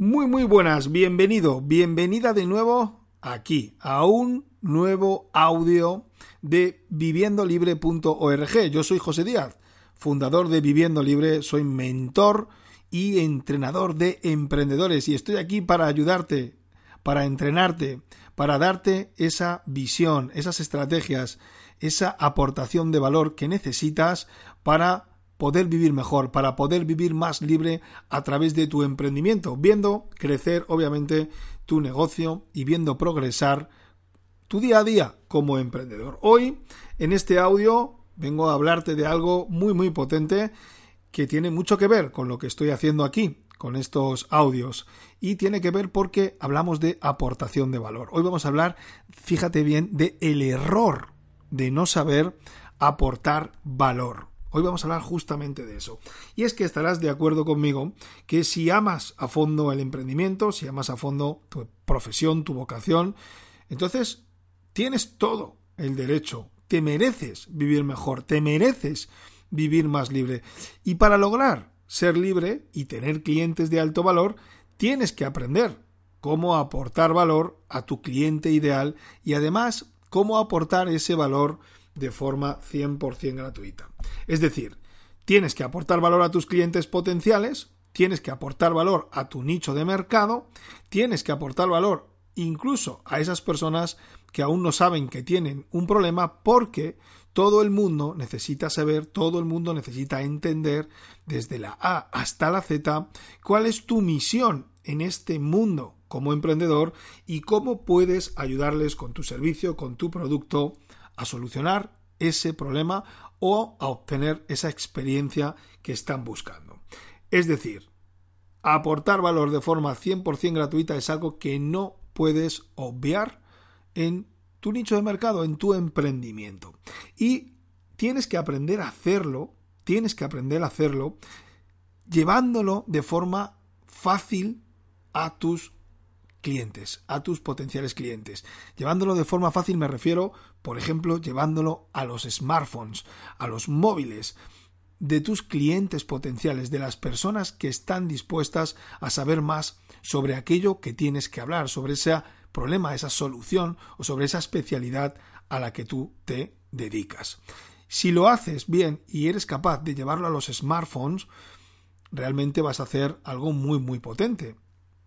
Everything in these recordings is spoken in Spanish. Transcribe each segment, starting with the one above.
Muy muy buenas, bienvenido, bienvenida de nuevo aquí a un nuevo audio de viviendolibre.org. Yo soy José Díaz, fundador de Viviendo Libre, soy mentor y entrenador de emprendedores y estoy aquí para ayudarte, para entrenarte, para darte esa visión, esas estrategias, esa aportación de valor que necesitas para poder vivir mejor, para poder vivir más libre a través de tu emprendimiento, viendo crecer obviamente tu negocio y viendo progresar tu día a día como emprendedor. Hoy, en este audio, vengo a hablarte de algo muy muy potente que tiene mucho que ver con lo que estoy haciendo aquí, con estos audios, y tiene que ver porque hablamos de aportación de valor. Hoy vamos a hablar, fíjate bien, de el error de no saber aportar valor. Hoy vamos a hablar justamente de eso. Y es que estarás de acuerdo conmigo que si amas a fondo el emprendimiento, si amas a fondo tu profesión, tu vocación, entonces tienes todo el derecho, te mereces vivir mejor, te mereces vivir más libre. Y para lograr ser libre y tener clientes de alto valor, tienes que aprender cómo aportar valor a tu cliente ideal y además cómo aportar ese valor de forma 100% gratuita. Es decir, tienes que aportar valor a tus clientes potenciales, tienes que aportar valor a tu nicho de mercado, tienes que aportar valor incluso a esas personas que aún no saben que tienen un problema porque todo el mundo necesita saber, todo el mundo necesita entender desde la A hasta la Z cuál es tu misión en este mundo como emprendedor y cómo puedes ayudarles con tu servicio, con tu producto a solucionar ese problema o a obtener esa experiencia que están buscando. Es decir, aportar valor de forma 100% gratuita es algo que no puedes obviar en tu nicho de mercado, en tu emprendimiento. Y tienes que aprender a hacerlo, tienes que aprender a hacerlo llevándolo de forma fácil a tus clientes, a tus potenciales clientes. Llevándolo de forma fácil me refiero, por ejemplo, llevándolo a los smartphones, a los móviles de tus clientes potenciales, de las personas que están dispuestas a saber más sobre aquello que tienes que hablar, sobre ese problema, esa solución o sobre esa especialidad a la que tú te dedicas. Si lo haces bien y eres capaz de llevarlo a los smartphones, realmente vas a hacer algo muy muy potente.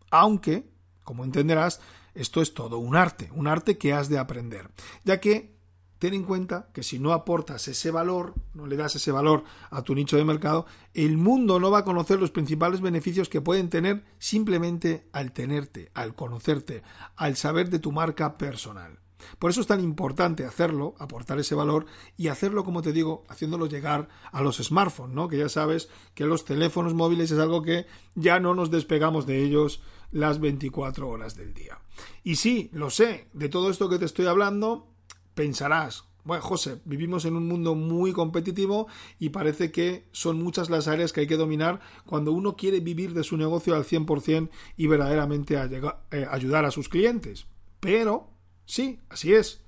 Aunque como entenderás, esto es todo un arte, un arte que has de aprender, ya que ten en cuenta que si no aportas ese valor, no le das ese valor a tu nicho de mercado, el mundo no va a conocer los principales beneficios que pueden tener simplemente al tenerte, al conocerte, al saber de tu marca personal. Por eso es tan importante hacerlo, aportar ese valor y hacerlo, como te digo, haciéndolo llegar a los smartphones, ¿no? Que ya sabes que los teléfonos móviles es algo que ya no nos despegamos de ellos las 24 horas del día. Y sí, lo sé, de todo esto que te estoy hablando, pensarás, bueno, José, vivimos en un mundo muy competitivo y parece que son muchas las áreas que hay que dominar cuando uno quiere vivir de su negocio al 100% y verdaderamente eh, ayudar a sus clientes. Pero, sí, así es,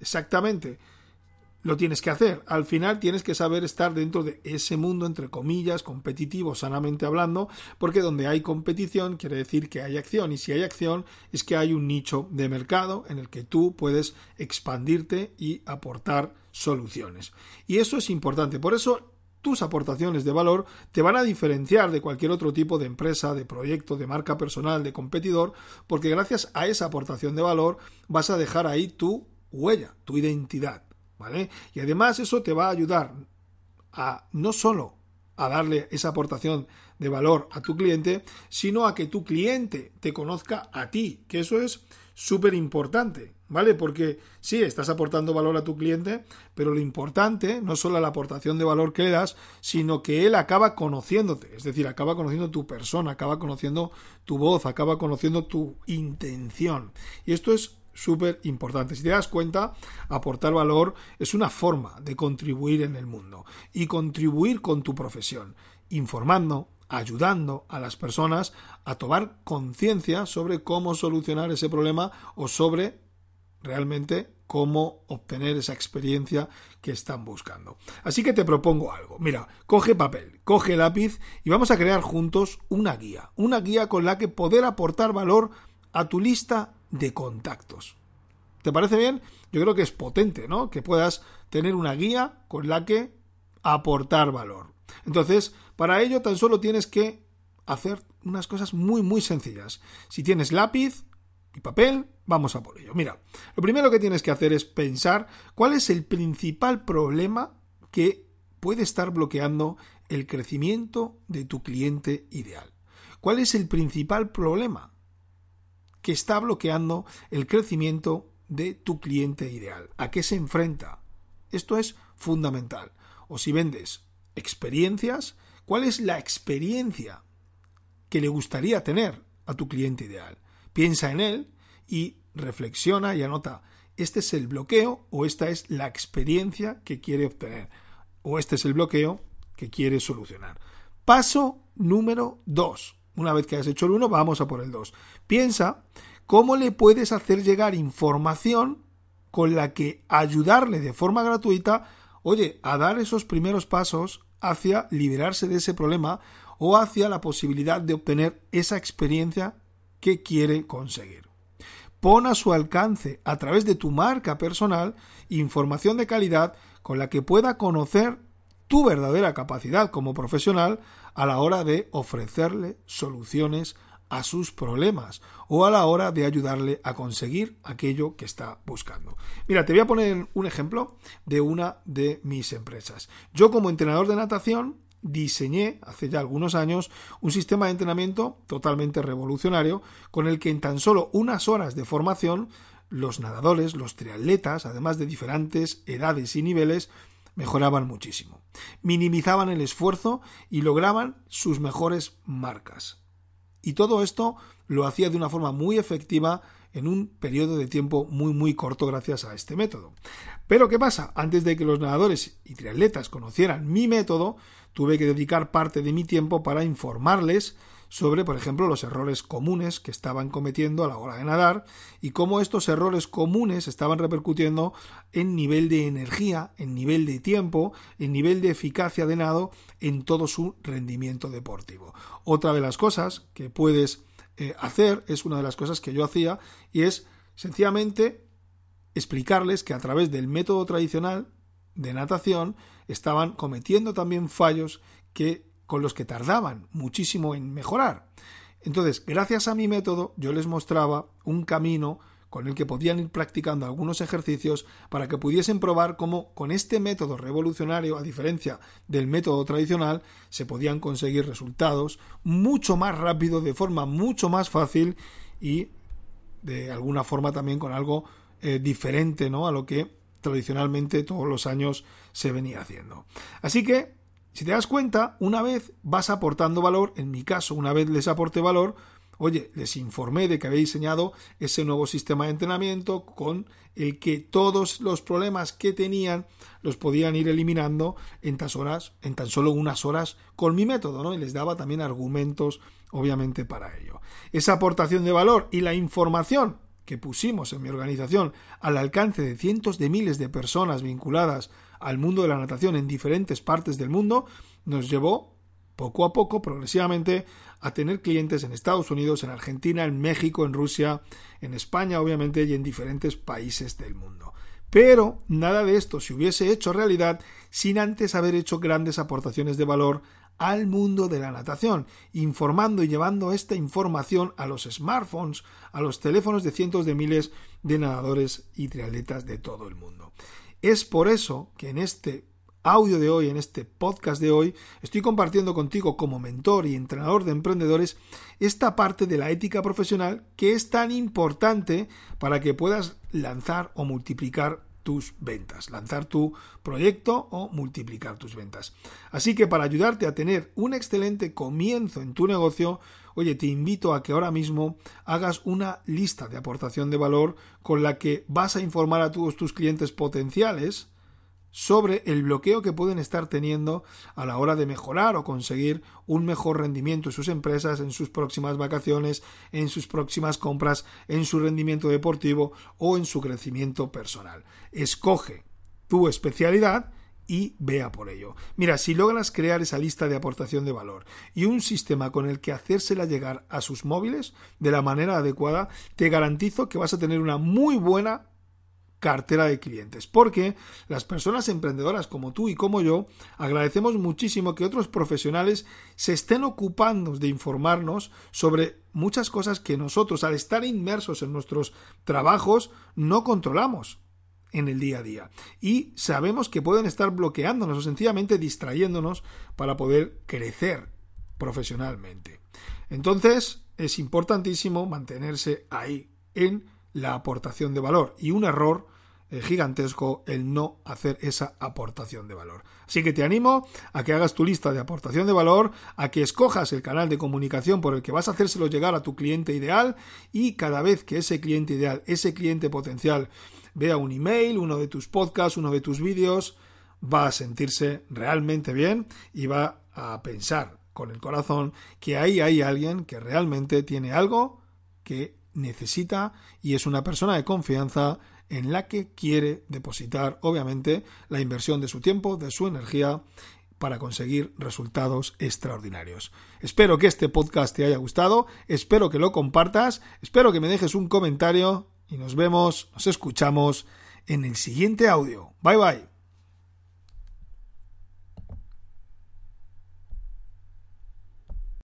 exactamente lo tienes que hacer. Al final tienes que saber estar dentro de ese mundo, entre comillas, competitivo, sanamente hablando, porque donde hay competición quiere decir que hay acción, y si hay acción es que hay un nicho de mercado en el que tú puedes expandirte y aportar soluciones. Y eso es importante. Por eso tus aportaciones de valor te van a diferenciar de cualquier otro tipo de empresa, de proyecto, de marca personal, de competidor, porque gracias a esa aportación de valor vas a dejar ahí tu huella, tu identidad. Y además eso te va a ayudar a no solo a darle esa aportación de valor a tu cliente, sino a que tu cliente te conozca a ti, que eso es súper importante, ¿vale? Porque sí, estás aportando valor a tu cliente, pero lo importante no solo la aportación de valor que le das, sino que él acaba conociéndote, es decir, acaba conociendo tu persona, acaba conociendo tu voz, acaba conociendo tu intención. Y esto es súper importante. Si te das cuenta, aportar valor es una forma de contribuir en el mundo y contribuir con tu profesión, informando, ayudando a las personas a tomar conciencia sobre cómo solucionar ese problema o sobre realmente cómo obtener esa experiencia que están buscando. Así que te propongo algo. Mira, coge papel, coge lápiz y vamos a crear juntos una guía. Una guía con la que poder aportar valor a tu lista de contactos. ¿Te parece bien? Yo creo que es potente, ¿no? Que puedas tener una guía con la que aportar valor. Entonces, para ello tan solo tienes que hacer unas cosas muy, muy sencillas. Si tienes lápiz, y papel, vamos a por ello. Mira, lo primero que tienes que hacer es pensar cuál es el principal problema que puede estar bloqueando el crecimiento de tu cliente ideal. ¿Cuál es el principal problema que está bloqueando el crecimiento de tu cliente ideal? ¿A qué se enfrenta? Esto es fundamental. O si vendes experiencias, ¿cuál es la experiencia que le gustaría tener a tu cliente ideal? Piensa en él y reflexiona y anota, este es el bloqueo o esta es la experiencia que quiere obtener o este es el bloqueo que quiere solucionar. Paso número 2. Una vez que has hecho el 1, vamos a por el 2. Piensa cómo le puedes hacer llegar información con la que ayudarle de forma gratuita, oye, a dar esos primeros pasos hacia liberarse de ese problema o hacia la posibilidad de obtener esa experiencia que quiere conseguir. Pon a su alcance, a través de tu marca personal, información de calidad con la que pueda conocer tu verdadera capacidad como profesional a la hora de ofrecerle soluciones a sus problemas o a la hora de ayudarle a conseguir aquello que está buscando. Mira, te voy a poner un ejemplo de una de mis empresas. Yo como entrenador de natación diseñé hace ya algunos años un sistema de entrenamiento totalmente revolucionario con el que en tan solo unas horas de formación los nadadores, los triatletas, además de diferentes edades y niveles, mejoraban muchísimo. Minimizaban el esfuerzo y lograban sus mejores marcas. Y todo esto lo hacía de una forma muy efectiva en un periodo de tiempo muy muy corto gracias a este método. Pero ¿qué pasa? Antes de que los nadadores y triatletas conocieran mi método, tuve que dedicar parte de mi tiempo para informarles sobre, por ejemplo, los errores comunes que estaban cometiendo a la hora de nadar y cómo estos errores comunes estaban repercutiendo en nivel de energía, en nivel de tiempo, en nivel de eficacia de nado en todo su rendimiento deportivo. Otra de las cosas que puedes eh, hacer es una de las cosas que yo hacía y es sencillamente explicarles que a través del método tradicional de natación estaban cometiendo también fallos que con los que tardaban muchísimo en mejorar. Entonces, gracias a mi método, yo les mostraba un camino con el que podían ir practicando algunos ejercicios para que pudiesen probar cómo con este método revolucionario, a diferencia del método tradicional, se podían conseguir resultados mucho más rápido, de forma mucho más fácil y de alguna forma también con algo eh, diferente ¿no? a lo que tradicionalmente todos los años se venía haciendo. Así que, si te das cuenta, una vez vas aportando valor, en mi caso, una vez les aporte valor, oye, les informé de que había diseñado ese nuevo sistema de entrenamiento con el que todos los problemas que tenían los podían ir eliminando en tan horas, en tan solo unas horas con mi método, ¿no? Y les daba también argumentos, obviamente, para ello. Esa aportación de valor y la información que pusimos en mi organización al alcance de cientos de miles de personas vinculadas al mundo de la natación en diferentes partes del mundo, nos llevó poco a poco, progresivamente, a tener clientes en Estados Unidos, en Argentina, en México, en Rusia, en España, obviamente, y en diferentes países del mundo. Pero nada de esto se hubiese hecho realidad sin antes haber hecho grandes aportaciones de valor al mundo de la natación, informando y llevando esta información a los smartphones, a los teléfonos de cientos de miles de nadadores y triatletas de todo el mundo. Es por eso que en este audio de hoy, en este podcast de hoy, estoy compartiendo contigo como mentor y entrenador de emprendedores esta parte de la ética profesional que es tan importante para que puedas lanzar o multiplicar tus ventas, lanzar tu proyecto o multiplicar tus ventas. Así que para ayudarte a tener un excelente comienzo en tu negocio, oye, te invito a que ahora mismo hagas una lista de aportación de valor con la que vas a informar a todos tus clientes potenciales sobre el bloqueo que pueden estar teniendo a la hora de mejorar o conseguir un mejor rendimiento en sus empresas, en sus próximas vacaciones, en sus próximas compras, en su rendimiento deportivo o en su crecimiento personal. Escoge tu especialidad y vea por ello. Mira, si logras crear esa lista de aportación de valor y un sistema con el que hacérsela llegar a sus móviles de la manera adecuada, te garantizo que vas a tener una muy buena cartera de clientes. Porque las personas emprendedoras como tú y como yo agradecemos muchísimo que otros profesionales se estén ocupando de informarnos sobre muchas cosas que nosotros, al estar inmersos en nuestros trabajos, no controlamos en el día a día. Y sabemos que pueden estar bloqueándonos o sencillamente distrayéndonos para poder crecer profesionalmente. Entonces, es importantísimo mantenerse ahí en la aportación de valor y un error eh, gigantesco el no hacer esa aportación de valor. Así que te animo a que hagas tu lista de aportación de valor, a que escojas el canal de comunicación por el que vas a hacérselo llegar a tu cliente ideal y cada vez que ese cliente ideal, ese cliente potencial vea un email, uno de tus podcasts, uno de tus vídeos, va a sentirse realmente bien y va a pensar con el corazón que ahí hay alguien que realmente tiene algo que necesita y es una persona de confianza en la que quiere depositar, obviamente, la inversión de su tiempo, de su energía para conseguir resultados extraordinarios. Espero que este podcast te haya gustado, espero que lo compartas, espero que me dejes un comentario y nos vemos, nos escuchamos en el siguiente audio. Bye bye.